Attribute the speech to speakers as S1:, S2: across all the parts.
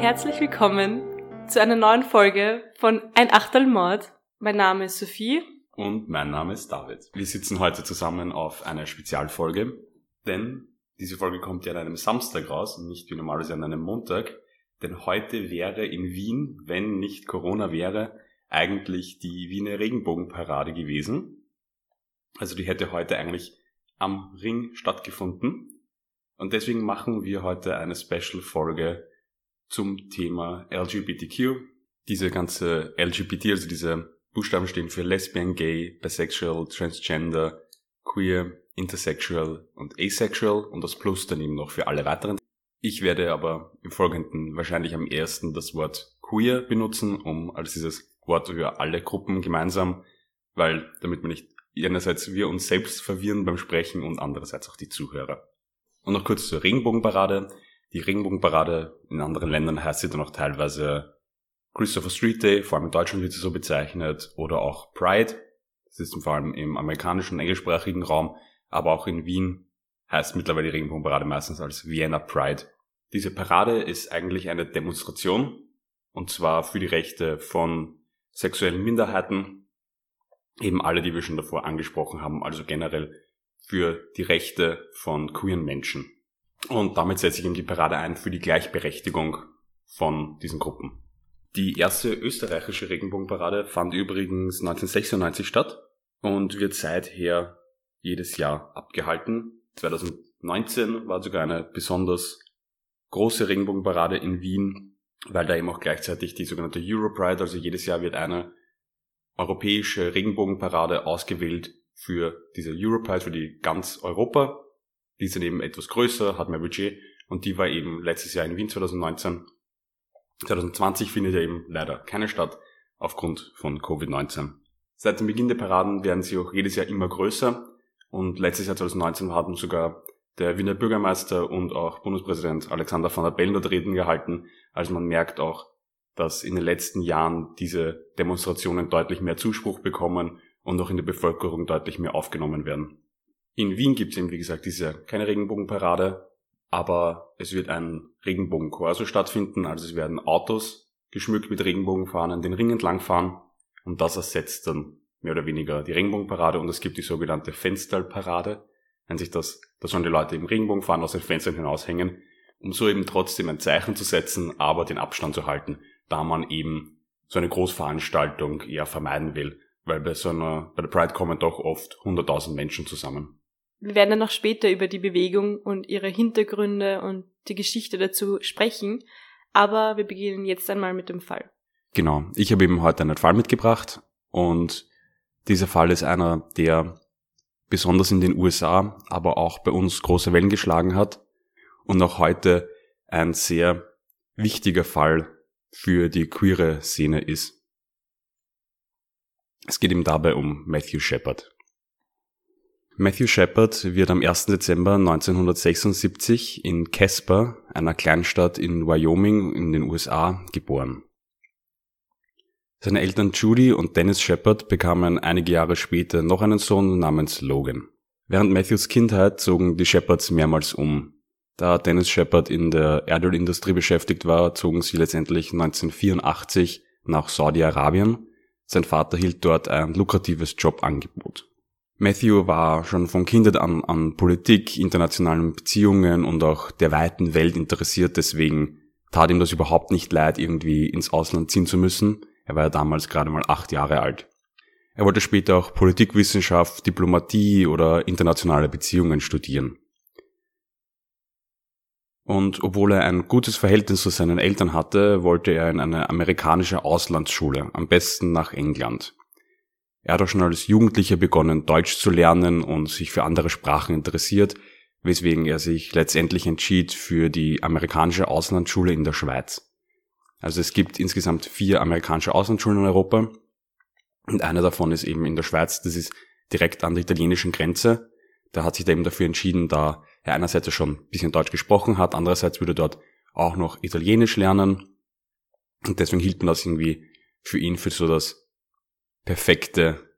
S1: herzlich willkommen zu einer neuen Folge von Ein Achtel Mord. Mein Name ist Sophie.
S2: Und mein Name ist David. Wir sitzen heute zusammen auf einer Spezialfolge, denn diese Folge kommt ja an einem Samstag raus und nicht wie normalerweise an einem Montag. Denn heute wäre in Wien, wenn nicht Corona wäre, eigentlich die Wiener Regenbogenparade gewesen. Also die hätte heute eigentlich am Ring stattgefunden. Und deswegen machen wir heute eine Special-Folge zum Thema LGBTQ. Diese ganze LGBT, also diese Buchstaben stehen für Lesbian, Gay, Bisexual, Transgender, Queer, Intersexual und Asexual und das Plus dann eben noch für alle weiteren. Ich werde aber im Folgenden wahrscheinlich am ersten das Wort Queer benutzen, um als dieses Wort für alle Gruppen gemeinsam, weil damit man nicht einerseits wir uns selbst verwirren beim Sprechen und andererseits auch die Zuhörer. Und noch kurz zur Regenbogenparade. Die Regenbogenparade in anderen Ländern heißt sie dann auch teilweise Christopher Street Day, vor allem in Deutschland wird sie so bezeichnet, oder auch Pride. Das ist vor allem im amerikanischen und englischsprachigen Raum, aber auch in Wien heißt mittlerweile die Regenbogenparade meistens als Vienna Pride. Diese Parade ist eigentlich eine Demonstration, und zwar für die Rechte von sexuellen Minderheiten, eben alle, die wir schon davor angesprochen haben, also generell für die Rechte von queeren Menschen. Und damit setze ich eben die Parade ein für die Gleichberechtigung von diesen Gruppen. Die erste österreichische Regenbogenparade fand übrigens 1996 statt und wird seither jedes Jahr abgehalten. 2019 war sogar eine besonders große Regenbogenparade in Wien, weil da eben auch gleichzeitig die sogenannte Europride, also jedes Jahr wird eine europäische Regenbogenparade ausgewählt für diese Europride, für die ganz Europa. Die sind eben etwas größer, hat mehr Budget und die war eben letztes Jahr in Wien 2019. 2020 findet ja eben leider keine statt aufgrund von Covid-19. Seit dem Beginn der Paraden werden sie auch jedes Jahr immer größer und letztes Jahr 2019 haben sogar der Wiener Bürgermeister und auch Bundespräsident Alexander van der Bellen dort Reden gehalten. Also man merkt auch, dass in den letzten Jahren diese Demonstrationen deutlich mehr Zuspruch bekommen und auch in der Bevölkerung deutlich mehr aufgenommen werden. In Wien gibt es eben, wie gesagt, diese keine Regenbogenparade, aber es wird ein Regenbogenkorso stattfinden, also es werden Autos geschmückt mit Regenbogenfahnen den Ring entlang fahren und das ersetzt dann mehr oder weniger die Regenbogenparade und es gibt die sogenannte Fensterparade, nennt sich das, da sollen die Leute im Regenbogen fahren, aus den Fenstern hinaushängen, um so eben trotzdem ein Zeichen zu setzen, aber den Abstand zu halten, da man eben so eine Großveranstaltung eher vermeiden will, weil bei so einer, bei der Pride kommen doch oft 100.000 Menschen zusammen.
S1: Wir werden dann noch später über die Bewegung und ihre Hintergründe und die Geschichte dazu sprechen, aber wir beginnen jetzt einmal mit dem Fall.
S2: Genau, ich habe eben heute einen Fall mitgebracht und dieser Fall ist einer, der besonders in den USA, aber auch bei uns große Wellen geschlagen hat und auch heute ein sehr wichtiger Fall für die queere Szene ist. Es geht ihm dabei um Matthew Shepard. Matthew Shepard wird am 1. Dezember 1976 in Casper, einer Kleinstadt in Wyoming in den USA, geboren. Seine Eltern Judy und Dennis Shepard bekamen einige Jahre später noch einen Sohn namens Logan. Während Matthews Kindheit zogen die Shepards mehrmals um. Da Dennis Shepard in der Erdölindustrie beschäftigt war, zogen sie letztendlich 1984 nach Saudi-Arabien. Sein Vater hielt dort ein lukratives Jobangebot. Matthew war schon von Kindheit an an Politik, internationalen Beziehungen und auch der weiten Welt interessiert, deswegen tat ihm das überhaupt nicht leid, irgendwie ins Ausland ziehen zu müssen. Er war ja damals gerade mal acht Jahre alt. Er wollte später auch Politikwissenschaft, Diplomatie oder internationale Beziehungen studieren. Und obwohl er ein gutes Verhältnis zu seinen Eltern hatte, wollte er in eine amerikanische Auslandsschule, am besten nach England. Er hat auch schon als Jugendlicher begonnen, Deutsch zu lernen und sich für andere Sprachen interessiert, weswegen er sich letztendlich entschied für die amerikanische Auslandsschule in der Schweiz. Also es gibt insgesamt vier amerikanische Auslandsschulen in Europa und eine davon ist eben in der Schweiz, das ist direkt an der italienischen Grenze. Da hat sich er eben dafür entschieden, da er einerseits schon ein bisschen Deutsch gesprochen hat, andererseits würde dort auch noch Italienisch lernen und deswegen hielt man das irgendwie für ihn für so das perfekte,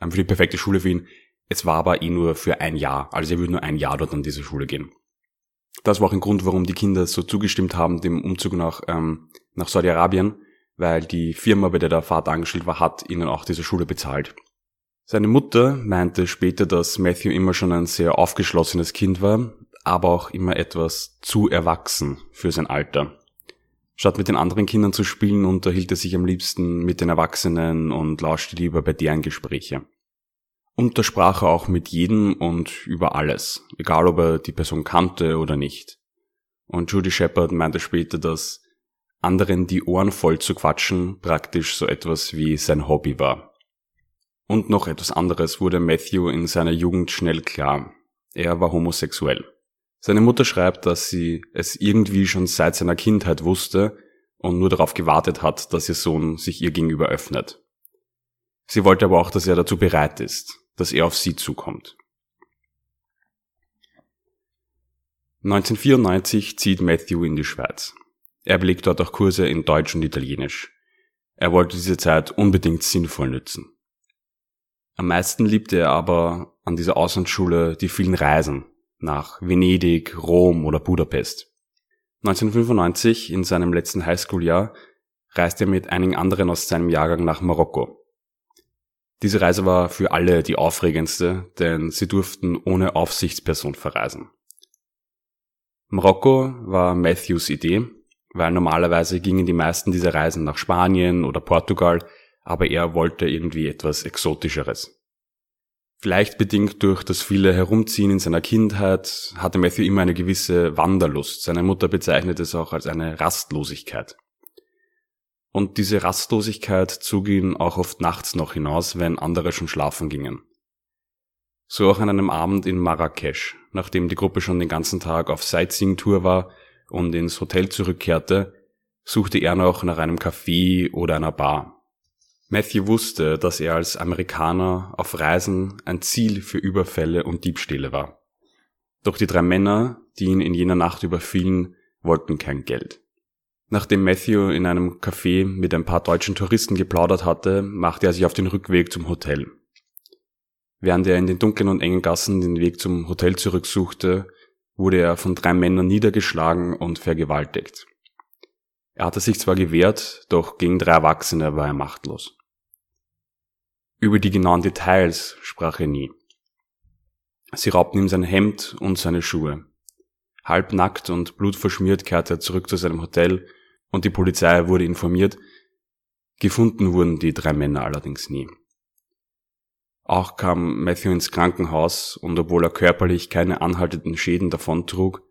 S2: für die perfekte Schule für ihn. Es war aber eh nur für ein Jahr. Also er würde nur ein Jahr dort an diese Schule gehen. Das war auch ein Grund, warum die Kinder so zugestimmt haben dem Umzug nach, ähm, nach Saudi-Arabien, weil die Firma, bei der der Vater angestellt war, hat ihnen auch diese Schule bezahlt. Seine Mutter meinte später, dass Matthew immer schon ein sehr aufgeschlossenes Kind war, aber auch immer etwas zu erwachsen für sein Alter. Statt mit den anderen Kindern zu spielen, unterhielt er sich am liebsten mit den Erwachsenen und lauschte lieber bei deren Gespräche. Und da sprach er auch mit jedem und über alles, egal ob er die Person kannte oder nicht. Und Judy Shepard meinte später, dass anderen die Ohren voll zu quatschen praktisch so etwas wie sein Hobby war. Und noch etwas anderes wurde Matthew in seiner Jugend schnell klar. Er war homosexuell. Seine Mutter schreibt, dass sie es irgendwie schon seit seiner Kindheit wusste und nur darauf gewartet hat, dass ihr Sohn sich ihr gegenüber öffnet. Sie wollte aber auch, dass er dazu bereit ist, dass er auf sie zukommt. 1994 zieht Matthew in die Schweiz. Er belegt dort auch Kurse in Deutsch und Italienisch. Er wollte diese Zeit unbedingt sinnvoll nützen. Am meisten liebte er aber an dieser Auslandsschule die vielen Reisen nach Venedig, Rom oder Budapest. 1995, in seinem letzten Highschool-Jahr, reiste er mit einigen anderen aus seinem Jahrgang nach Marokko. Diese Reise war für alle die aufregendste, denn sie durften ohne Aufsichtsperson verreisen. Marokko war Matthews Idee, weil normalerweise gingen die meisten dieser Reisen nach Spanien oder Portugal, aber er wollte irgendwie etwas Exotischeres. Vielleicht bedingt durch das viele Herumziehen in seiner Kindheit hatte Matthew immer eine gewisse Wanderlust. Seine Mutter bezeichnet es auch als eine Rastlosigkeit. Und diese Rastlosigkeit zog ihn auch oft nachts noch hinaus, wenn andere schon schlafen gingen. So auch an einem Abend in Marrakesch, nachdem die Gruppe schon den ganzen Tag auf Sightseeing-Tour war und ins Hotel zurückkehrte, suchte er noch nach einem Café oder einer Bar. Matthew wusste, dass er als Amerikaner auf Reisen ein Ziel für Überfälle und Diebstähle war. Doch die drei Männer, die ihn in jener Nacht überfielen, wollten kein Geld. Nachdem Matthew in einem Café mit ein paar deutschen Touristen geplaudert hatte, machte er sich auf den Rückweg zum Hotel. Während er in den dunklen und engen Gassen den Weg zum Hotel zurücksuchte, wurde er von drei Männern niedergeschlagen und vergewaltigt. Er hatte sich zwar gewehrt, doch gegen drei Erwachsene war er machtlos. Über die genauen Details sprach er nie. Sie raubten ihm sein Hemd und seine Schuhe. Halbnackt und blutverschmiert kehrte er zurück zu seinem Hotel und die Polizei wurde informiert. Gefunden wurden die drei Männer allerdings nie. Auch kam Matthew ins Krankenhaus und obwohl er körperlich keine anhaltenden Schäden davontrug,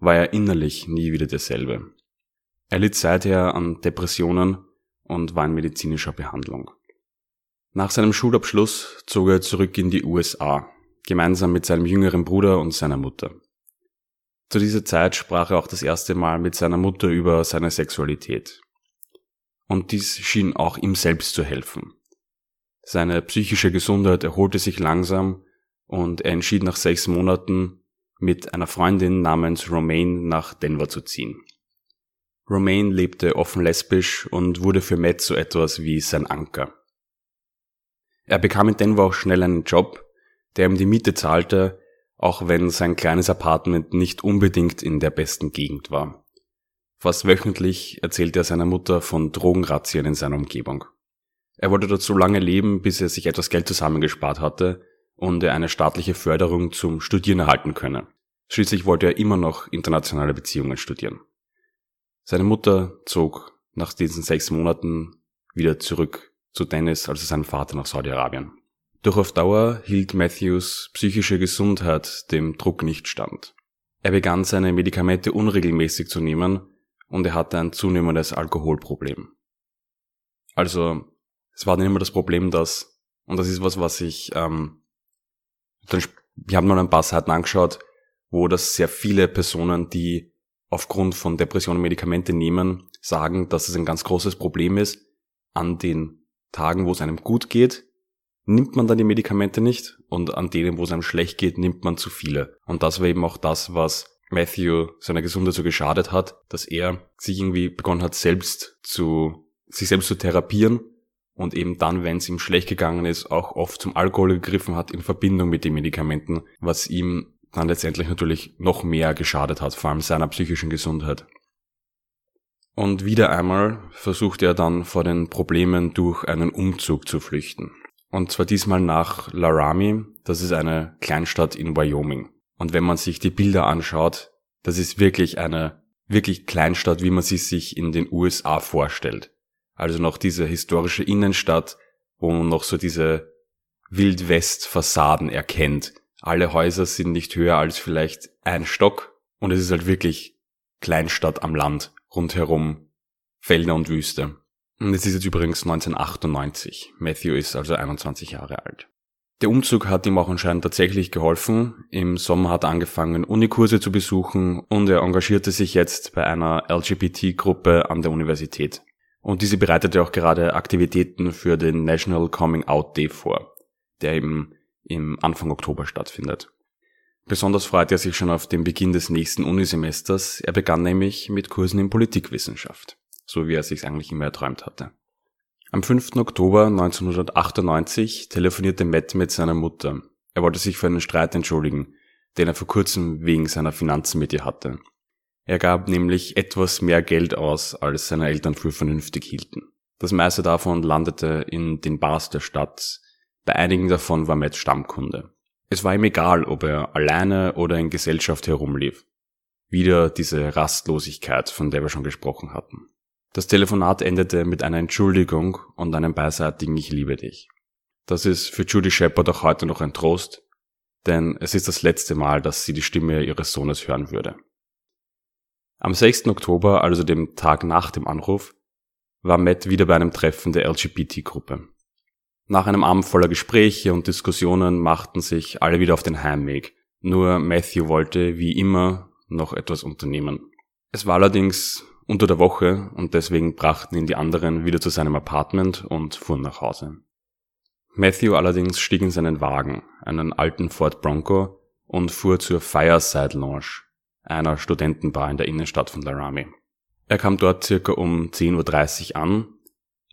S2: war er innerlich nie wieder derselbe. Er litt seither an Depressionen und war in medizinischer Behandlung. Nach seinem Schulabschluss zog er zurück in die USA, gemeinsam mit seinem jüngeren Bruder und seiner Mutter. Zu dieser Zeit sprach er auch das erste Mal mit seiner Mutter über seine Sexualität. Und dies schien auch ihm selbst zu helfen. Seine psychische Gesundheit erholte sich langsam und er entschied nach sechs Monaten mit einer Freundin namens Romaine nach Denver zu ziehen. Romaine lebte offen lesbisch und wurde für Matt so etwas wie sein Anker. Er bekam in Denver auch schnell einen Job, der ihm die Miete zahlte, auch wenn sein kleines Apartment nicht unbedingt in der besten Gegend war. Fast wöchentlich erzählte er seiner Mutter von Drogenrazzien in seiner Umgebung. Er wollte dort so lange leben, bis er sich etwas Geld zusammengespart hatte und er eine staatliche Förderung zum Studieren erhalten könne. Schließlich wollte er immer noch internationale Beziehungen studieren. Seine Mutter zog nach diesen sechs Monaten wieder zurück zu Dennis, also seinem Vater, nach Saudi-Arabien. Doch auf Dauer hielt Matthews psychische Gesundheit dem Druck nicht stand. Er begann seine Medikamente unregelmäßig zu nehmen und er hatte ein zunehmendes Alkoholproblem. Also, es war dann immer das Problem, dass, und das ist was, was ich, ähm, dann, wir haben mal ein paar Seiten angeschaut, wo das sehr viele Personen, die aufgrund von Depressionen Medikamente nehmen, sagen, dass es ein ganz großes Problem ist, an den Tagen, wo es einem gut geht, nimmt man dann die Medikamente nicht und an denen, wo es einem schlecht geht, nimmt man zu viele. Und das war eben auch das, was Matthew seiner Gesundheit so geschadet hat, dass er sich irgendwie begonnen hat, selbst zu, sich selbst zu therapieren und eben dann, wenn es ihm schlecht gegangen ist, auch oft zum Alkohol gegriffen hat in Verbindung mit den Medikamenten, was ihm dann letztendlich natürlich noch mehr geschadet hat, vor allem seiner psychischen Gesundheit. Und wieder einmal versucht er dann vor den Problemen durch einen Umzug zu flüchten. Und zwar diesmal nach Laramie, das ist eine Kleinstadt in Wyoming. Und wenn man sich die Bilder anschaut, das ist wirklich eine wirklich Kleinstadt, wie man sie sich in den USA vorstellt. Also noch diese historische Innenstadt, wo man noch so diese Wildwest-Fassaden erkennt. Alle Häuser sind nicht höher als vielleicht ein Stock und es ist halt wirklich Kleinstadt am Land, rundherum Felder und Wüste. Und es ist jetzt übrigens 1998. Matthew ist also 21 Jahre alt. Der Umzug hat ihm auch anscheinend tatsächlich geholfen. Im Sommer hat er angefangen, Unikurse zu besuchen und er engagierte sich jetzt bei einer LGBT-Gruppe an der Universität. Und diese bereitete auch gerade Aktivitäten für den National Coming Out Day vor, der eben im Anfang Oktober stattfindet. Besonders freut er sich schon auf den Beginn des nächsten Unisemesters. Er begann nämlich mit Kursen in Politikwissenschaft, so wie er sich eigentlich immer erträumt hatte. Am 5. Oktober 1998 telefonierte Matt mit seiner Mutter. Er wollte sich für einen Streit entschuldigen, den er vor kurzem wegen seiner Finanzen mit ihr hatte. Er gab nämlich etwas mehr Geld aus, als seine Eltern für vernünftig hielten. Das meiste davon landete in den Bars der Stadt. Bei einigen davon war Matt Stammkunde. Es war ihm egal, ob er alleine oder in Gesellschaft herumlief. Wieder diese Rastlosigkeit, von der wir schon gesprochen hatten. Das Telefonat endete mit einer Entschuldigung und einem beiseitigen Ich liebe dich. Das ist für Judy Shepard auch heute noch ein Trost, denn es ist das letzte Mal, dass sie die Stimme ihres Sohnes hören würde. Am 6. Oktober, also dem Tag nach dem Anruf, war Matt wieder bei einem Treffen der LGBT-Gruppe. Nach einem Abend voller Gespräche und Diskussionen machten sich alle wieder auf den Heimweg. Nur Matthew wollte, wie immer, noch etwas unternehmen. Es war allerdings unter der Woche und deswegen brachten ihn die anderen wieder zu seinem Apartment und fuhren nach Hause. Matthew allerdings stieg in seinen Wagen, einen alten Ford Bronco, und fuhr zur Fireside Lounge, einer Studentenbar in der Innenstadt von Laramie. Er kam dort circa um 10.30 Uhr an,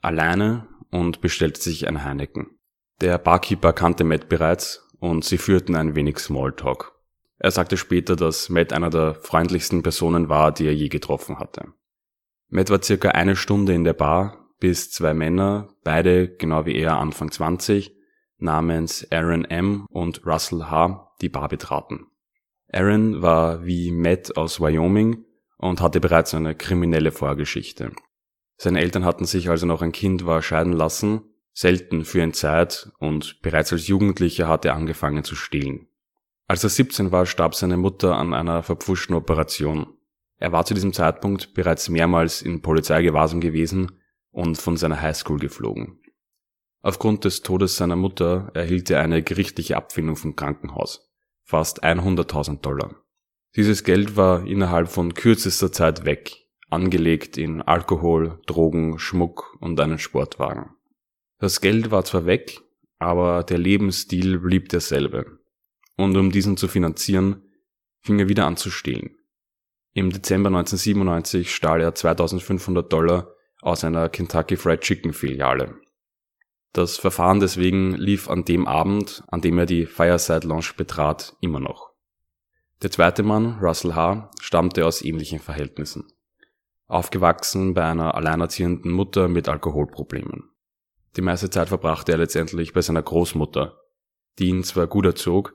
S2: alleine und bestellte sich ein Heineken. Der Barkeeper kannte Matt bereits und sie führten ein wenig Smalltalk. Er sagte später, dass Matt einer der freundlichsten Personen war, die er je getroffen hatte. Matt war circa eine Stunde in der Bar, bis zwei Männer, beide genau wie er Anfang 20, namens Aaron M. und Russell H. die Bar betraten. Aaron war wie Matt aus Wyoming und hatte bereits eine kriminelle Vorgeschichte. Seine Eltern hatten sich, als er noch ein Kind war, scheiden lassen, selten für ihn Zeit und bereits als Jugendlicher hatte er angefangen zu stehlen. Als er 17 war, starb seine Mutter an einer verpfuschten Operation. Er war zu diesem Zeitpunkt bereits mehrmals in Polizeigewahrsam gewesen und von seiner Highschool geflogen. Aufgrund des Todes seiner Mutter erhielt er eine gerichtliche Abfindung vom Krankenhaus. Fast 100.000 Dollar. Dieses Geld war innerhalb von kürzester Zeit weg, angelegt in Alkohol, Drogen, Schmuck und einen Sportwagen. Das Geld war zwar weg, aber der Lebensstil blieb derselbe. Und um diesen zu finanzieren, fing er wieder an zu stehlen. Im Dezember 1997 stahl er 2500 Dollar aus einer Kentucky Fried Chicken Filiale. Das Verfahren deswegen lief an dem Abend, an dem er die Fireside Lounge betrat, immer noch. Der zweite Mann, Russell H., stammte aus ähnlichen Verhältnissen. Aufgewachsen bei einer alleinerziehenden Mutter mit Alkoholproblemen. Die meiste Zeit verbrachte er letztendlich bei seiner Großmutter, die ihn zwar gut erzog,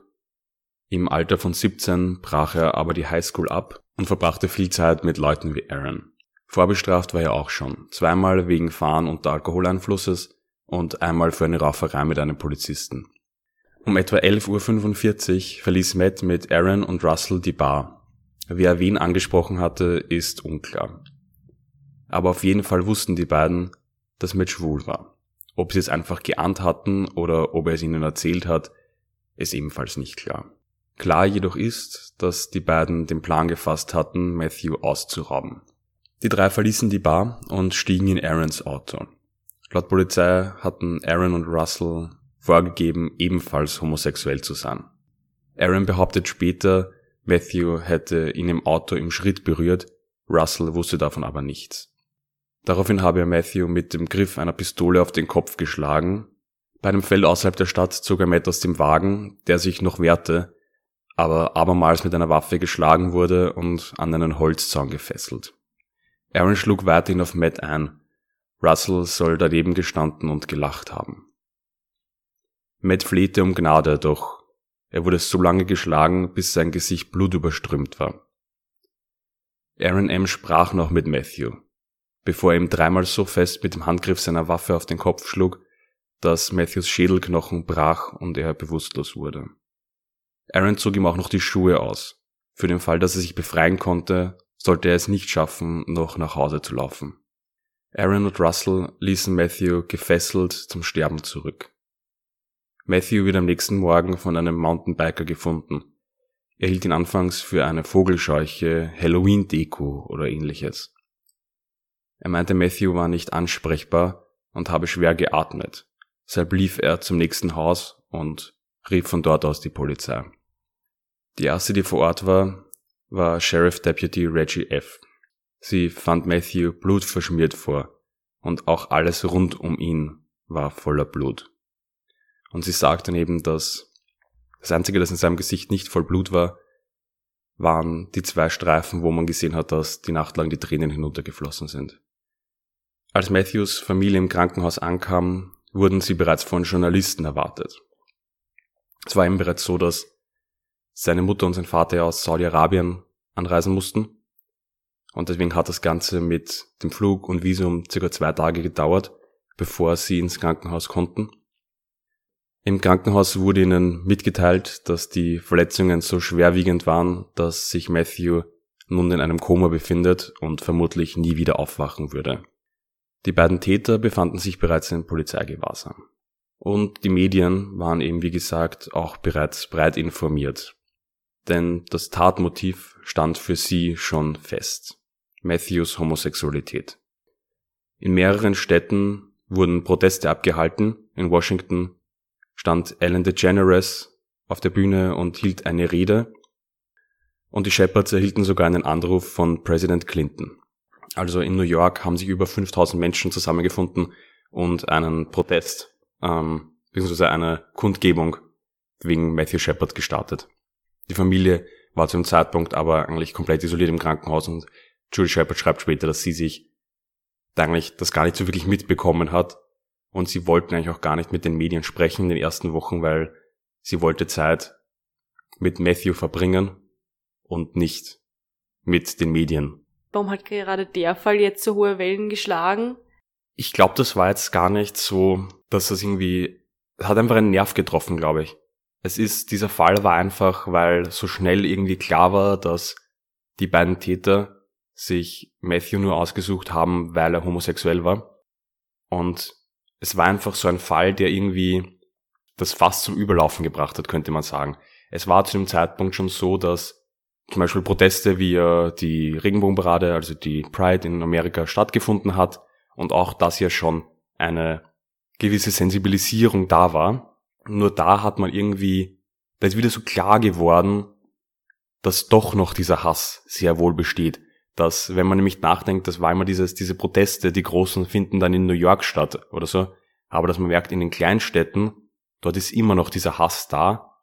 S2: im Alter von 17 brach er aber die Highschool ab und verbrachte viel Zeit mit Leuten wie Aaron. Vorbestraft war er auch schon, zweimal wegen Fahren unter Alkoholeinflusses und einmal für eine Rauferei mit einem Polizisten. Um etwa 11.45 Uhr verließ Matt mit Aaron und Russell die Bar. Wer wen angesprochen hatte, ist unklar. Aber auf jeden Fall wussten die beiden, dass Matt schwul war. Ob sie es einfach geahnt hatten oder ob er es ihnen erzählt hat, ist ebenfalls nicht klar. Klar jedoch ist, dass die beiden den Plan gefasst hatten, Matthew auszurauben. Die drei verließen die Bar und stiegen in Aarons Auto. Laut Polizei hatten Aaron und Russell vorgegeben, ebenfalls homosexuell zu sein. Aaron behauptet später, Matthew hätte ihn im Auto im Schritt berührt, Russell wusste davon aber nichts. Daraufhin habe er Matthew mit dem Griff einer Pistole auf den Kopf geschlagen. Bei einem Feld außerhalb der Stadt zog er Matt aus dem Wagen, der sich noch wehrte, aber abermals mit einer Waffe geschlagen wurde und an einen Holzzaun gefesselt. Aaron schlug weiterhin auf Matt ein. Russell soll daneben gestanden und gelacht haben. Matt flehte um Gnade, doch er wurde so lange geschlagen, bis sein Gesicht blutüberströmt war. Aaron M. sprach noch mit Matthew, bevor er ihm dreimal so fest mit dem Handgriff seiner Waffe auf den Kopf schlug, dass Matthews Schädelknochen brach und er bewusstlos wurde. Aaron zog ihm auch noch die Schuhe aus. Für den Fall, dass er sich befreien konnte, sollte er es nicht schaffen, noch nach Hause zu laufen. Aaron und Russell ließen Matthew gefesselt zum Sterben zurück. Matthew wird am nächsten Morgen von einem Mountainbiker gefunden. Er hielt ihn anfangs für eine Vogelscheuche, Halloween-Deko oder ähnliches. Er meinte, Matthew war nicht ansprechbar und habe schwer geatmet. Deshalb lief er zum nächsten Haus und rief von dort aus die Polizei. Die erste, die vor Ort war, war Sheriff Deputy Reggie F. Sie fand Matthew blutverschmiert vor und auch alles rund um ihn war voller Blut. Und sie sagt dann eben, dass das Einzige, das in seinem Gesicht nicht voll Blut war, waren die zwei Streifen, wo man gesehen hat, dass die Nacht lang die Tränen hinuntergeflossen sind. Als Matthews Familie im Krankenhaus ankam, wurden sie bereits von Journalisten erwartet. Es war eben bereits so, dass seine Mutter und sein Vater aus Saudi-Arabien anreisen mussten. Und deswegen hat das Ganze mit dem Flug und Visum circa zwei Tage gedauert, bevor sie ins Krankenhaus konnten. Im Krankenhaus wurde ihnen mitgeteilt, dass die Verletzungen so schwerwiegend waren, dass sich Matthew nun in einem Koma befindet und vermutlich nie wieder aufwachen würde. Die beiden Täter befanden sich bereits in Polizeigewahrsam. Und die Medien waren eben, wie gesagt, auch bereits breit informiert. Denn das Tatmotiv stand für sie schon fest. Matthews Homosexualität. In mehreren Städten wurden Proteste abgehalten. In Washington stand Ellen DeGeneres auf der Bühne und hielt eine Rede. Und die Shepherds erhielten sogar einen Anruf von Präsident Clinton. Also in New York haben sich über 5000 Menschen zusammengefunden und einen Protest ähm, beziehungsweise eine Kundgebung wegen Matthew Shepard gestartet. Die Familie war zu dem Zeitpunkt aber eigentlich komplett isoliert im Krankenhaus und Julie Shepard schreibt später, dass sie sich eigentlich das gar nicht so wirklich mitbekommen hat und sie wollten eigentlich auch gar nicht mit den Medien sprechen in den ersten Wochen, weil sie wollte Zeit mit Matthew verbringen und nicht mit den Medien.
S1: Warum hat gerade der Fall jetzt so hohe Wellen geschlagen?
S2: Ich glaube, das war jetzt gar nicht so, dass das irgendwie, hat einfach einen Nerv getroffen, glaube ich. Es ist, dieser Fall war einfach, weil so schnell irgendwie klar war, dass die beiden Täter sich Matthew nur ausgesucht haben, weil er homosexuell war. Und es war einfach so ein Fall, der irgendwie das Fass zum Überlaufen gebracht hat, könnte man sagen. Es war zu dem Zeitpunkt schon so, dass zum Beispiel Proteste wie die Regenbogenparade, also die Pride in Amerika stattgefunden hat, und auch, dass ja schon eine gewisse Sensibilisierung da war. Nur da hat man irgendwie, da ist wieder so klar geworden, dass doch noch dieser Hass sehr wohl besteht. Dass, wenn man nämlich nachdenkt, das war immer dieses, diese Proteste, die großen finden dann in New York statt oder so. Aber dass man merkt, in den Kleinstädten, dort ist immer noch dieser Hass da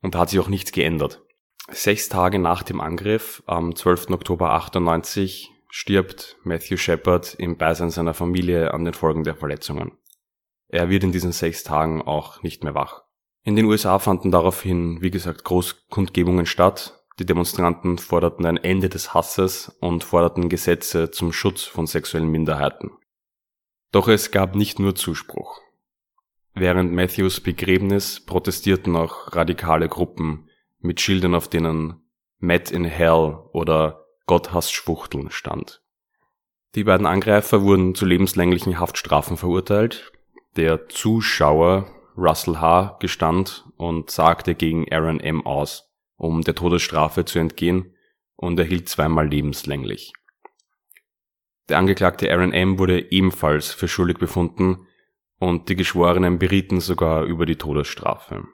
S2: und da hat sich auch nichts geändert. Sechs Tage nach dem Angriff, am 12. Oktober 98, stirbt Matthew Shepard im Beisein seiner Familie an den Folgen der Verletzungen. Er wird in diesen sechs Tagen auch nicht mehr wach. In den USA fanden daraufhin, wie gesagt, Großkundgebungen statt. Die Demonstranten forderten ein Ende des Hasses und forderten Gesetze zum Schutz von sexuellen Minderheiten. Doch es gab nicht nur Zuspruch. Während Matthews Begräbnis protestierten auch radikale Gruppen mit Schildern, auf denen Matt in Hell oder Gott hasst Schwuchteln stand. Die beiden Angreifer wurden zu lebenslänglichen Haftstrafen verurteilt. Der Zuschauer Russell H. gestand und sagte gegen Aaron M. aus, um der Todesstrafe zu entgehen und erhielt zweimal lebenslänglich. Der Angeklagte Aaron M. wurde ebenfalls für schuldig befunden und die Geschworenen berieten sogar über die Todesstrafe.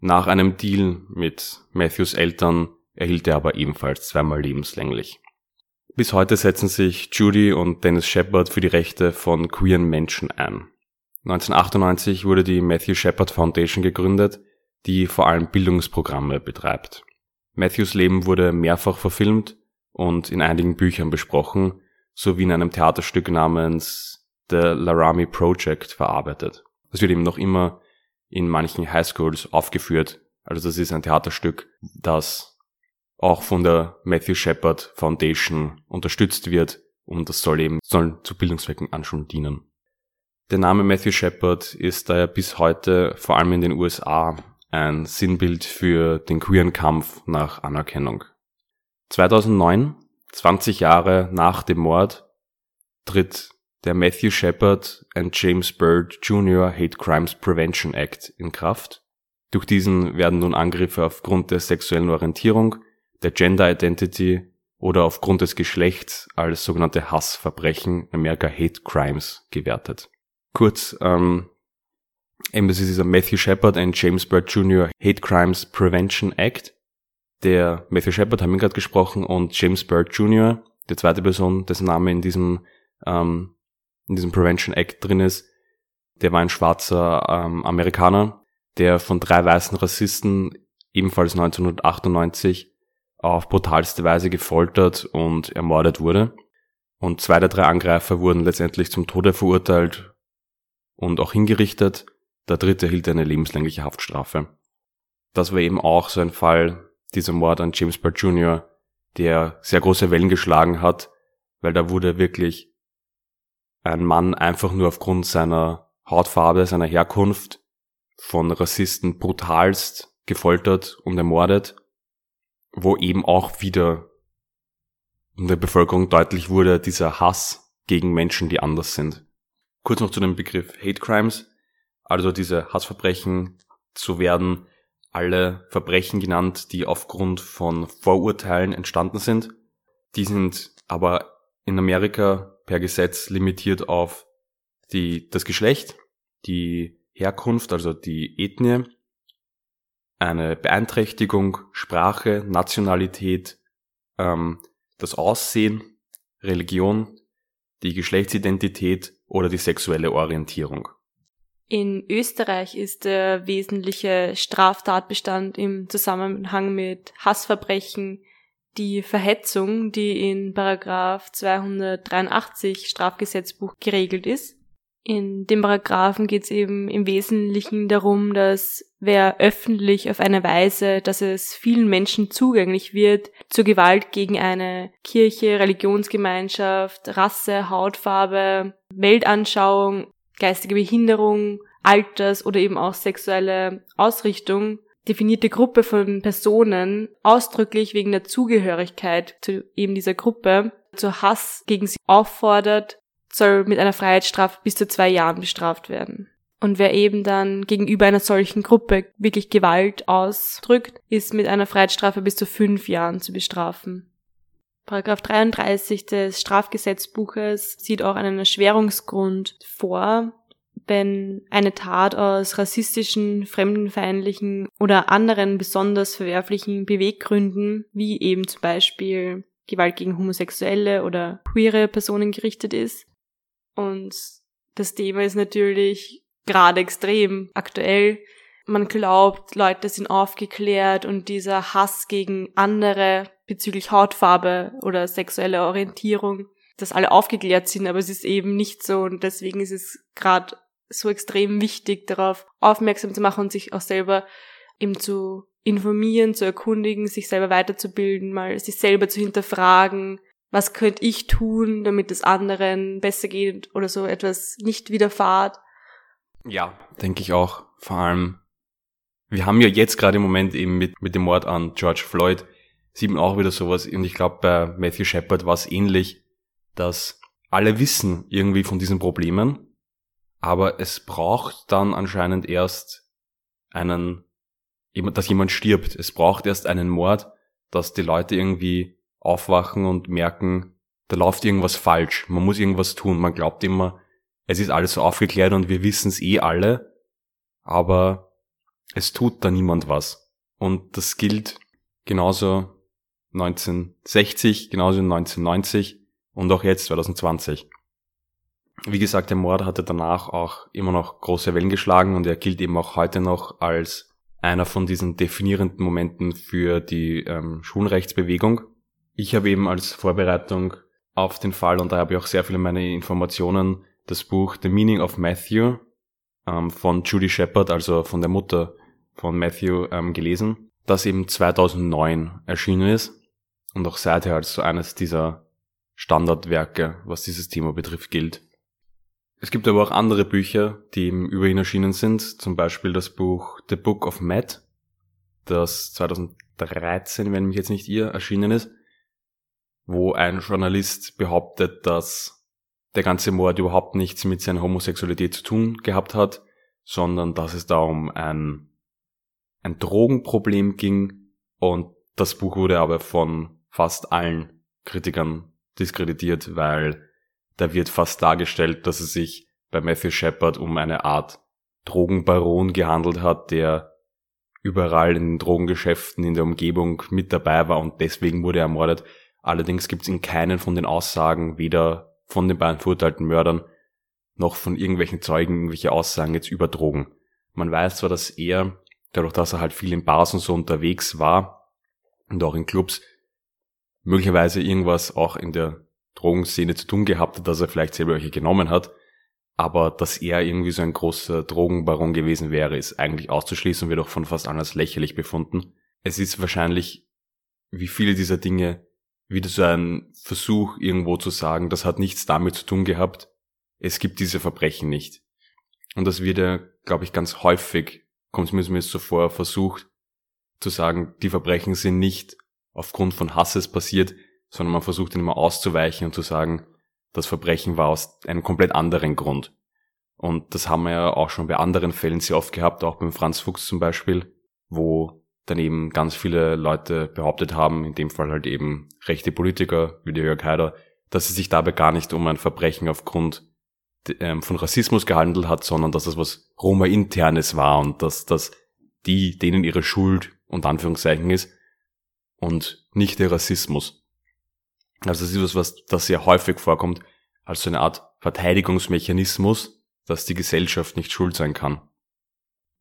S2: Nach einem Deal mit Matthews Eltern erhielt er aber ebenfalls zweimal lebenslänglich. Bis heute setzen sich Judy und Dennis Shepard für die Rechte von queeren Menschen ein. 1998 wurde die Matthew Shepard Foundation gegründet, die vor allem Bildungsprogramme betreibt. Matthews Leben wurde mehrfach verfilmt und in einigen Büchern besprochen, sowie in einem Theaterstück namens The Laramie Project verarbeitet. Das wird eben noch immer in manchen Highschools aufgeführt. Also das ist ein Theaterstück, das auch von der Matthew Shepard Foundation unterstützt wird und das soll eben soll zu Bildungszwecken an Schulen dienen. Der Name Matthew Shepard ist daher bis heute vor allem in den USA ein Sinnbild für den queeren Kampf nach Anerkennung. 2009, 20 Jahre nach dem Mord, tritt der Matthew Shepard and James Byrd Jr. Hate Crimes Prevention Act in Kraft. Durch diesen werden nun Angriffe aufgrund der sexuellen Orientierung, der Gender Identity oder aufgrund des Geschlechts als sogenannte Hassverbrechen, America Hate Crimes, gewertet. Kurz, ähm, eben das ist dieser Matthew Shepard and James Byrd Jr. Hate Crimes Prevention Act. Der Matthew Shepard haben wir gerade gesprochen und James Byrd Jr., die zweite Person, dessen Name in diesem ähm, in diesem Prevention Act drin ist, der war ein schwarzer ähm, Amerikaner, der von drei weißen Rassisten ebenfalls 1998 auf brutalste Weise gefoltert und ermordet wurde. Und zwei der drei Angreifer wurden letztendlich zum Tode verurteilt und auch hingerichtet. Der dritte erhielt eine lebenslängliche Haftstrafe. Das war eben auch so ein Fall, dieser Mord an James Byrd Jr., der sehr große Wellen geschlagen hat, weil da wurde wirklich ein Mann einfach nur aufgrund seiner Hautfarbe, seiner Herkunft von Rassisten brutalst gefoltert und ermordet, wo eben auch wieder in der Bevölkerung deutlich wurde, dieser Hass gegen Menschen, die anders sind. Kurz noch zu dem Begriff Hate Crimes, also diese Hassverbrechen zu werden alle Verbrechen genannt, die aufgrund von Vorurteilen entstanden sind. Die sind aber in Amerika per Gesetz limitiert auf die, das Geschlecht, die Herkunft, also die Ethnie, eine Beeinträchtigung, Sprache, Nationalität, ähm, das Aussehen, Religion, die Geschlechtsidentität oder die sexuelle Orientierung.
S1: In Österreich ist der wesentliche Straftatbestand im Zusammenhang mit Hassverbrechen die Verhetzung, die in Paragraph 283 Strafgesetzbuch geregelt ist. In dem Paragraphen geht es eben im Wesentlichen darum, dass wer öffentlich auf eine Weise, dass es vielen Menschen zugänglich wird, zur Gewalt gegen eine Kirche, Religionsgemeinschaft, Rasse, Hautfarbe, Weltanschauung, geistige Behinderung, Alters oder eben auch sexuelle Ausrichtung definierte Gruppe von Personen ausdrücklich wegen der Zugehörigkeit zu eben dieser Gruppe zu Hass gegen sie auffordert, soll mit einer Freiheitsstrafe bis zu zwei Jahren bestraft werden. Und wer eben dann gegenüber einer solchen Gruppe wirklich Gewalt ausdrückt, ist mit einer Freiheitsstrafe bis zu fünf Jahren zu bestrafen. Paragraph 33 des Strafgesetzbuches sieht auch einen Erschwerungsgrund vor, wenn eine Tat aus rassistischen, fremdenfeindlichen oder anderen besonders verwerflichen Beweggründen, wie eben zum Beispiel Gewalt gegen Homosexuelle oder queere Personen gerichtet ist. Und das Thema ist natürlich gerade extrem aktuell. Man glaubt, Leute sind aufgeklärt und dieser Hass gegen andere bezüglich Hautfarbe oder sexuelle Orientierung, dass alle aufgeklärt sind, aber es ist eben nicht so und deswegen ist es gerade so extrem wichtig, darauf aufmerksam zu machen und sich auch selber eben zu informieren, zu erkundigen, sich selber weiterzubilden, mal sich selber zu hinterfragen, was könnte ich tun, damit es anderen besser geht oder so etwas nicht widerfahrt.
S2: Ja, denke ich auch. Vor allem, wir haben ja jetzt gerade im Moment eben mit, mit dem Mord an George Floyd, sieht man auch wieder sowas. Und ich glaube, bei Matthew Shepard war es ähnlich, dass alle wissen irgendwie von diesen Problemen, aber es braucht dann anscheinend erst einen, dass jemand stirbt. Es braucht erst einen Mord, dass die Leute irgendwie aufwachen und merken, da läuft irgendwas falsch. Man muss irgendwas tun. Man glaubt immer, es ist alles so aufgeklärt und wir wissen es eh alle, aber es tut da niemand was. Und das gilt genauso 1960, genauso 1990 und auch jetzt 2020. Wie gesagt, der Mord hatte danach auch immer noch große Wellen geschlagen und er gilt eben auch heute noch als einer von diesen definierenden Momenten für die ähm, Schwulenrechtsbewegung. Ich habe eben als Vorbereitung auf den Fall, und da habe ich auch sehr viele meiner Informationen, das Buch The Meaning of Matthew ähm, von Judy Shepard, also von der Mutter von Matthew, ähm, gelesen, das eben 2009 erschienen ist und auch seither als so eines dieser Standardwerke, was dieses Thema betrifft, gilt. Es gibt aber auch andere Bücher, die eben über ihn erschienen sind, zum Beispiel das Buch The Book of Matt, das 2013, wenn mich jetzt nicht ihr, erschienen ist, wo ein Journalist behauptet, dass der ganze Mord überhaupt nichts mit seiner Homosexualität zu tun gehabt hat, sondern dass es da um ein, ein Drogenproblem ging. Und das Buch wurde aber von fast allen Kritikern diskreditiert, weil da wird fast dargestellt, dass es sich bei Matthew Shepard um eine Art Drogenbaron gehandelt hat, der überall in Drogengeschäften in der Umgebung mit dabei war und deswegen wurde er ermordet. Allerdings gibt es in keinen von den Aussagen, weder von den beiden verurteilten Mördern noch von irgendwelchen Zeugen irgendwelche Aussagen jetzt über Drogen. Man weiß zwar, dass er, dadurch, dass er halt viel in Bars und so unterwegs war und auch in Clubs, möglicherweise irgendwas auch in der Drogenszene zu tun gehabt hat, dass er vielleicht selber welche genommen hat. Aber dass er irgendwie so ein großer Drogenbaron gewesen wäre, ist eigentlich auszuschließen und wird auch von fast allen als lächerlich befunden. Es ist wahrscheinlich, wie viele dieser Dinge, wieder so ein Versuch, irgendwo zu sagen, das hat nichts damit zu tun gehabt. Es gibt diese Verbrechen nicht. Und das wird ja, glaube ich, ganz häufig, kommt es mir so vor, versucht zu sagen, die Verbrechen sind nicht aufgrund von Hasses passiert, sondern man versucht ihn immer auszuweichen und zu sagen, das Verbrechen war aus einem komplett anderen Grund. Und das haben wir ja auch schon bei anderen Fällen sehr oft gehabt, auch beim Franz Fuchs zum Beispiel, wo dann eben ganz viele Leute behauptet haben, in dem Fall halt eben rechte Politiker wie der Jörg Haider, dass es sich dabei gar nicht um ein Verbrechen aufgrund ähm, von Rassismus gehandelt hat, sondern dass es was Roma-internes war und dass das die, denen ihre Schuld und Anführungszeichen ist und nicht der Rassismus. Also das ist etwas, was das sehr häufig vorkommt, als so eine Art Verteidigungsmechanismus, dass die Gesellschaft nicht schuld sein kann.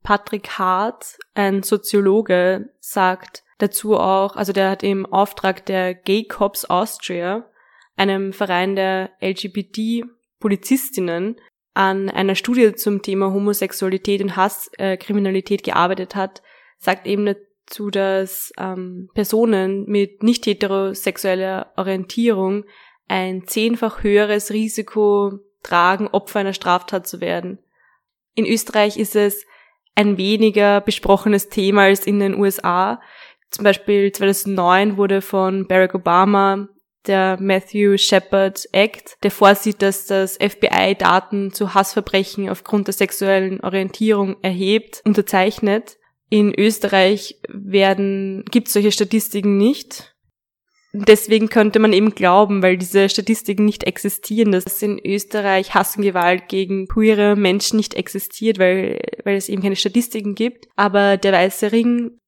S1: Patrick Hart, ein Soziologe, sagt dazu auch, also der hat im Auftrag der Gay Cops Austria, einem Verein der LGBT-Polizistinnen, an einer Studie zum Thema Homosexualität und Hasskriminalität äh, gearbeitet hat, sagt eben dazu, dass ähm, Personen mit nicht heterosexueller Orientierung ein zehnfach höheres Risiko tragen, Opfer einer Straftat zu werden. In Österreich ist es ein weniger besprochenes Thema als in den USA. Zum Beispiel 2009 wurde von Barack Obama der Matthew Shepard Act, der vorsieht, dass das FBI Daten zu Hassverbrechen aufgrund der sexuellen Orientierung erhebt, unterzeichnet. In Österreich werden, gibt solche Statistiken nicht. Deswegen könnte man eben glauben, weil diese Statistiken nicht existieren, dass in Österreich Hass und Gewalt gegen queere Menschen nicht existiert, weil, weil es eben keine Statistiken gibt. Aber der Weiße Ring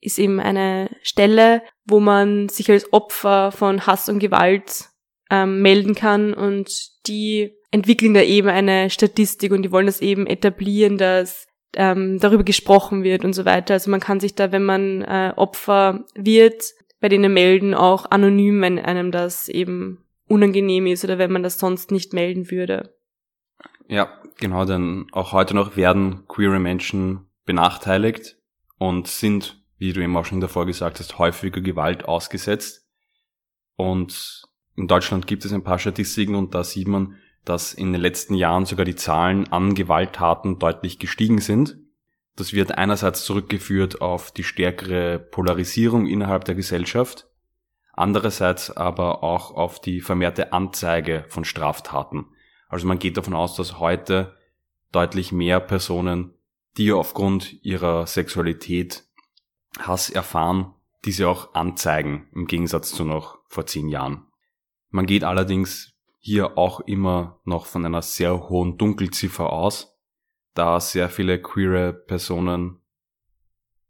S1: ist eben eine Stelle, wo man sich als Opfer von Hass und Gewalt ähm, melden kann und die entwickeln da eben eine Statistik und die wollen das eben etablieren, dass ähm, darüber gesprochen wird und so weiter. Also man kann sich da, wenn man äh, Opfer wird, bei denen melden, auch anonym, wenn einem das eben unangenehm ist oder wenn man das sonst nicht melden würde.
S2: Ja, genau, denn auch heute noch werden queere Menschen benachteiligt und sind, wie du eben auch schon davor gesagt hast, häufiger Gewalt ausgesetzt. Und in Deutschland gibt es ein paar Statistiken und da sieht man, dass in den letzten Jahren sogar die Zahlen an Gewalttaten deutlich gestiegen sind. Das wird einerseits zurückgeführt auf die stärkere Polarisierung innerhalb der Gesellschaft, andererseits aber auch auf die vermehrte Anzeige von Straftaten. Also man geht davon aus, dass heute deutlich mehr Personen, die aufgrund ihrer Sexualität Hass erfahren, diese auch anzeigen, im Gegensatz zu noch vor zehn Jahren. Man geht allerdings hier auch immer noch von einer sehr hohen Dunkelziffer aus, da sehr viele queere Personen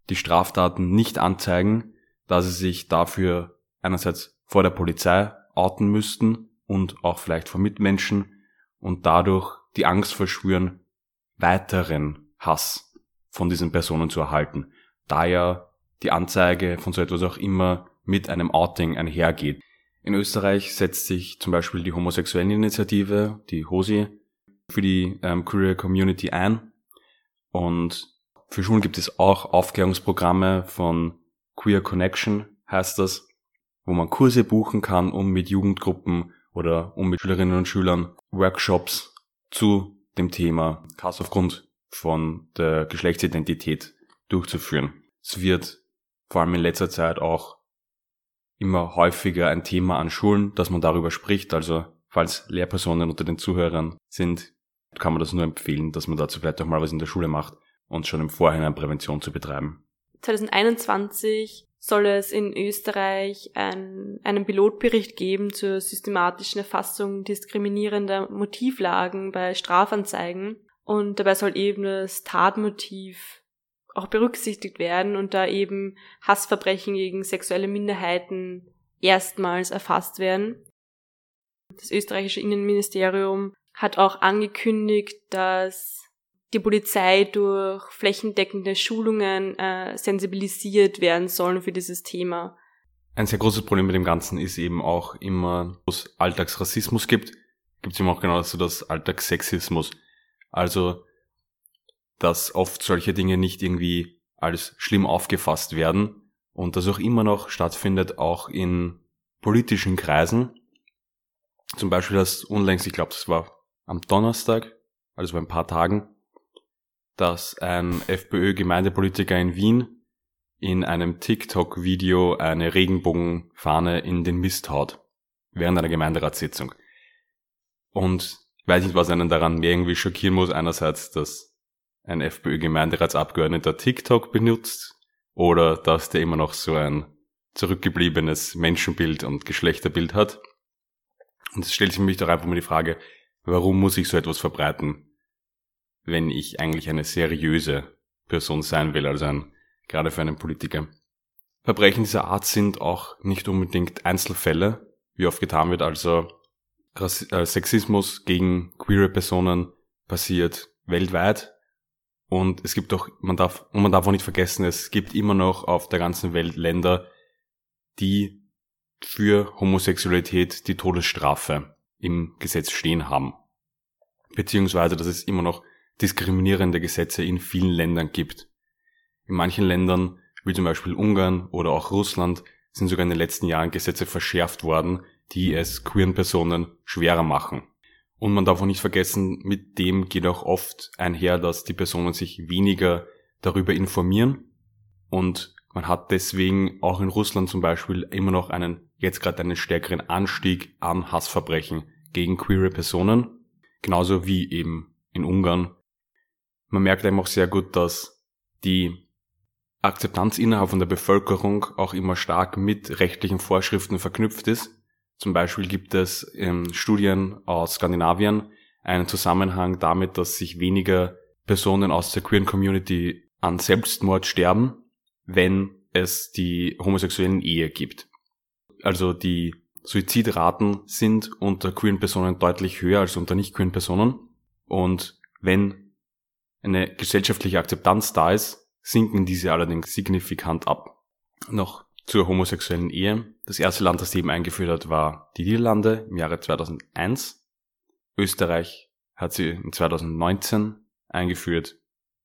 S2: die Straftaten nicht anzeigen, da sie sich dafür einerseits vor der Polizei outen müssten und auch vielleicht vor Mitmenschen und dadurch die Angst verschwören, weiteren Hass von diesen Personen zu erhalten, da ja die Anzeige von so etwas auch immer mit einem Outing einhergeht. In Österreich setzt sich zum Beispiel die Homosexuelleninitiative, die HOSI, für die ähm, Queer Community ein. Und für Schulen gibt es auch Aufklärungsprogramme von Queer Connection, heißt das, wo man Kurse buchen kann, um mit Jugendgruppen oder um mit Schülerinnen und Schülern Workshops zu dem Thema Hass aufgrund von der Geschlechtsidentität durchzuführen. Es wird vor allem in letzter Zeit auch immer häufiger ein Thema an Schulen, dass man darüber spricht. Also falls Lehrpersonen unter den Zuhörern sind, kann man das nur empfehlen, dass man dazu vielleicht auch mal was in der Schule macht und schon im Vorhinein Prävention zu betreiben.
S1: 2021 soll es in Österreich ein, einen Pilotbericht geben zur systematischen Erfassung diskriminierender Motivlagen bei Strafanzeigen. Und dabei soll eben das Tatmotiv auch berücksichtigt werden und da eben Hassverbrechen gegen sexuelle Minderheiten erstmals erfasst werden. Das österreichische Innenministerium hat auch angekündigt, dass die Polizei durch flächendeckende Schulungen äh, sensibilisiert werden sollen für dieses Thema.
S2: Ein sehr großes Problem mit dem Ganzen ist eben auch immer, wo es Alltagsrassismus gibt, gibt es eben auch genauso das Alltagssexismus. Also, dass oft solche Dinge nicht irgendwie als schlimm aufgefasst werden und das auch immer noch stattfindet, auch in politischen Kreisen. Zum Beispiel das unlängst, ich glaube, das war am Donnerstag, also vor ein paar Tagen, dass ein FPÖ-Gemeindepolitiker in Wien in einem TikTok-Video eine Regenbogenfahne in den Mist haut. Während einer Gemeinderatssitzung. Und ich weiß nicht, was einen daran mehr irgendwie schockieren muss. Einerseits, dass ein FPÖ-Gemeinderatsabgeordneter TikTok benutzt oder dass der immer noch so ein zurückgebliebenes Menschenbild und Geschlechterbild hat. Und es stellt sich mich doch einfach mal die Frage, warum muss ich so etwas verbreiten? wenn ich eigentlich eine seriöse Person sein will, also ein, gerade für einen Politiker. Verbrechen dieser Art sind auch nicht unbedingt Einzelfälle, wie oft getan wird, also äh, Sexismus gegen queere Personen passiert weltweit und es gibt auch, man darf, und man darf auch nicht vergessen, es gibt immer noch auf der ganzen Welt Länder, die für Homosexualität die Todesstrafe im Gesetz stehen haben. Beziehungsweise, dass es immer noch diskriminierende Gesetze in vielen Ländern gibt. In manchen Ländern, wie zum Beispiel Ungarn oder auch Russland, sind sogar in den letzten Jahren Gesetze verschärft worden, die es queeren Personen schwerer machen. Und man darf auch nicht vergessen, mit dem geht auch oft einher, dass die Personen sich weniger darüber informieren. Und man hat deswegen auch in Russland zum Beispiel immer noch einen, jetzt gerade einen stärkeren Anstieg an Hassverbrechen gegen queere Personen, genauso wie eben in Ungarn. Man merkt eben auch sehr gut, dass die Akzeptanz innerhalb von der Bevölkerung auch immer stark mit rechtlichen Vorschriften verknüpft ist. Zum Beispiel gibt es in Studien aus Skandinavien einen Zusammenhang damit, dass sich weniger Personen aus der queeren Community an Selbstmord sterben, wenn es die homosexuellen Ehe gibt. Also die Suizidraten sind unter queeren Personen deutlich höher als unter nicht queeren Personen. Und wenn eine gesellschaftliche Akzeptanz da ist, sinken diese allerdings signifikant ab. Noch zur homosexuellen Ehe. Das erste Land, das sie eben eingeführt hat, war die Niederlande im Jahre 2001. Österreich hat sie in 2019 eingeführt,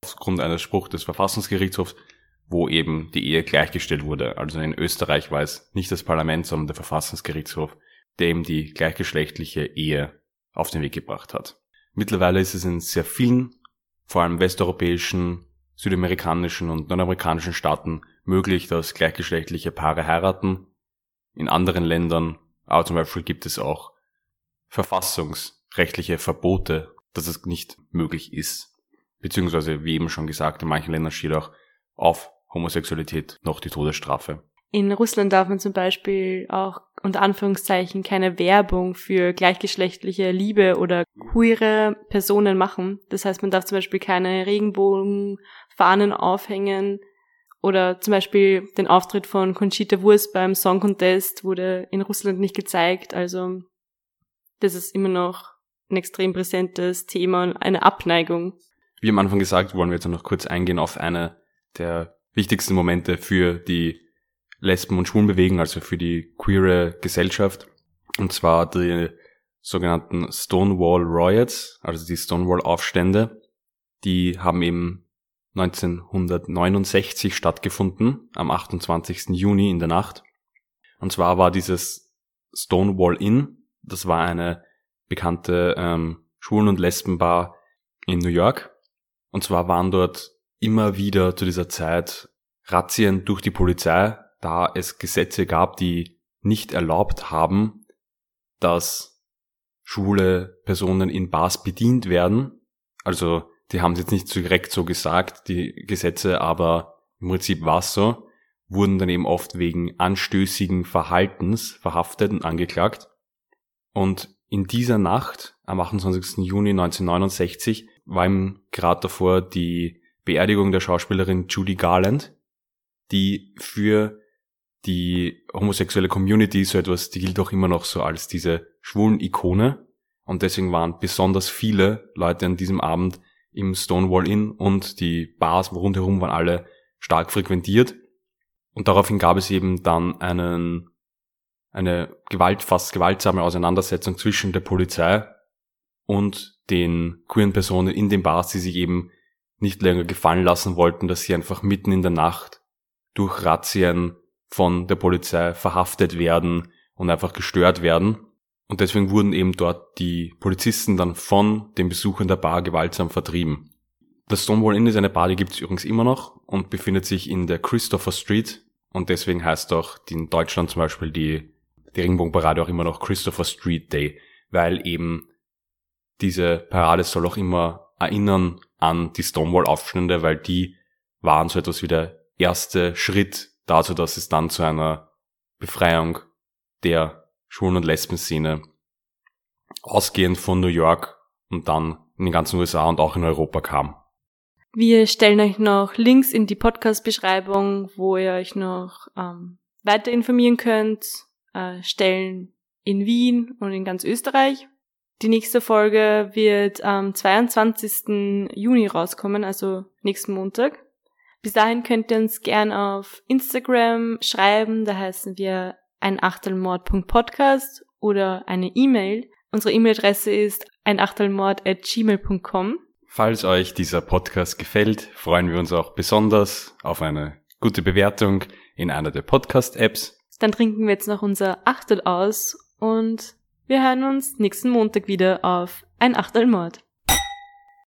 S2: aufgrund eines Spruchs des Verfassungsgerichtshofs, wo eben die Ehe gleichgestellt wurde. Also in Österreich war es nicht das Parlament, sondern der Verfassungsgerichtshof, der eben die gleichgeschlechtliche Ehe auf den Weg gebracht hat. Mittlerweile ist es in sehr vielen vor allem westeuropäischen, südamerikanischen und nordamerikanischen Staaten möglich, dass gleichgeschlechtliche Paare heiraten. In anderen Ländern, aber zum Beispiel gibt es auch verfassungsrechtliche Verbote, dass es nicht möglich ist. Beziehungsweise, wie eben schon gesagt, in manchen Ländern steht auch auf Homosexualität noch die Todesstrafe.
S1: In Russland darf man zum Beispiel auch unter Anführungszeichen keine Werbung für gleichgeschlechtliche Liebe oder queere Personen machen. Das heißt, man darf zum Beispiel keine Regenbogenfahnen aufhängen oder zum Beispiel den Auftritt von Conchita Wurst beim Song Contest wurde in Russland nicht gezeigt. Also das ist immer noch ein extrem präsentes Thema und eine Abneigung.
S2: Wie am Anfang gesagt, wollen wir jetzt noch kurz eingehen auf eine der wichtigsten Momente für die Lesben- und Schwulenbewegung, also für die queere Gesellschaft. Und zwar die sogenannten Stonewall Riots, also die Stonewall-Aufstände. Die haben eben 1969 stattgefunden, am 28. Juni in der Nacht. Und zwar war dieses Stonewall Inn, das war eine bekannte ähm, Schwulen- und Lesbenbar in New York. Und zwar waren dort immer wieder zu dieser Zeit Razzien durch die Polizei, da es Gesetze gab, die nicht erlaubt haben, dass schwule Personen in Bars bedient werden. Also die haben es jetzt nicht direkt so gesagt, die Gesetze, aber im Prinzip war es so, wurden dann eben oft wegen anstößigen Verhaltens verhaftet und angeklagt. Und in dieser Nacht, am 28. Juni 1969, war ihm gerade davor die Beerdigung der Schauspielerin Judy Garland, die für die homosexuelle Community so etwas, die gilt auch immer noch so als diese schwulen Ikone. Und deswegen waren besonders viele Leute an diesem Abend im Stonewall Inn und die Bars rundherum waren alle stark frequentiert. Und daraufhin gab es eben dann einen, eine Gewalt, fast gewaltsame Auseinandersetzung zwischen der Polizei und den queeren Personen in den Bars, die sich eben nicht länger gefallen lassen wollten, dass sie einfach mitten in der Nacht durch Razzien von der Polizei verhaftet werden und einfach gestört werden. Und deswegen wurden eben dort die Polizisten dann von den Besuchern der Bar gewaltsam vertrieben. Das Stonewall Inn ist eine Bar, die gibt es übrigens immer noch und befindet sich in der Christopher Street. Und deswegen heißt auch in Deutschland zum Beispiel die, die Ringbogenparade auch immer noch Christopher Street Day, weil eben diese Parade soll auch immer erinnern an die Stonewall-Aufstände, weil die waren so etwas wie der erste Schritt dazu, dass es dann zu einer Befreiung der Schwulen- und Lesben-Szene ausgehend von New York und dann in den ganzen USA und auch in Europa kam.
S1: Wir stellen euch noch Links in die Podcast-Beschreibung, wo ihr euch noch ähm, weiter informieren könnt. Äh, Stellen in Wien und in ganz Österreich. Die nächste Folge wird am 22. Juni rauskommen, also nächsten Montag. Bis dahin könnt ihr uns gern auf Instagram schreiben, da heißen wir ein Achtelmord.podcast oder eine E-Mail. Unsere E-Mail-Adresse ist einachtelmord.gmail.com.
S2: Falls euch dieser Podcast gefällt, freuen wir uns auch besonders auf eine gute Bewertung in einer der Podcast-Apps.
S1: Dann trinken wir jetzt noch unser Achtel aus und wir hören uns nächsten Montag wieder auf ein Achtelmord.